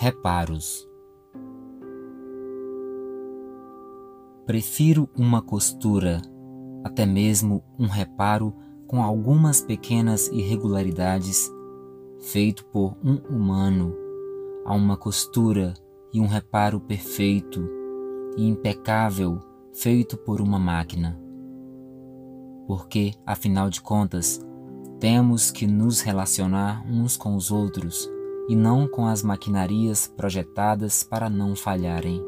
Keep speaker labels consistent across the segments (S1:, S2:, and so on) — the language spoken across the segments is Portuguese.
S1: Reparos Prefiro uma costura, até mesmo um reparo com algumas pequenas irregularidades, feito por um humano, a uma costura e um reparo perfeito e impecável feito por uma máquina. Porque, afinal de contas, temos que nos relacionar uns com os outros e não com as maquinarias projetadas para não falharem.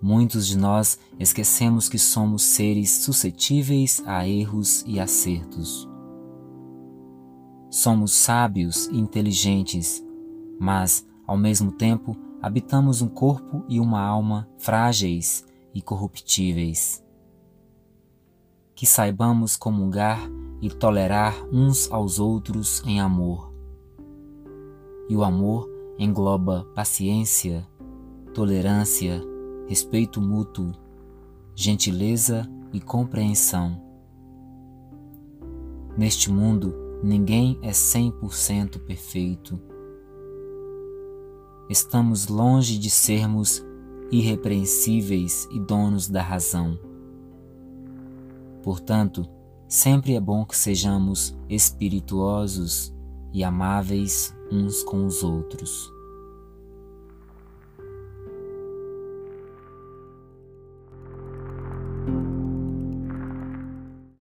S1: Muitos de nós esquecemos que somos seres suscetíveis a erros e acertos. Somos sábios e inteligentes, mas, ao mesmo tempo, habitamos um corpo e uma alma frágeis e corruptíveis. Que saibamos comungar e tolerar uns aos outros em amor. E o amor engloba paciência, tolerância, respeito mútuo, gentileza e compreensão. Neste mundo, ninguém é 100% perfeito. Estamos longe de sermos irrepreensíveis e donos da razão. Portanto, sempre é bom que sejamos espirituosos e amáveis uns com os outros.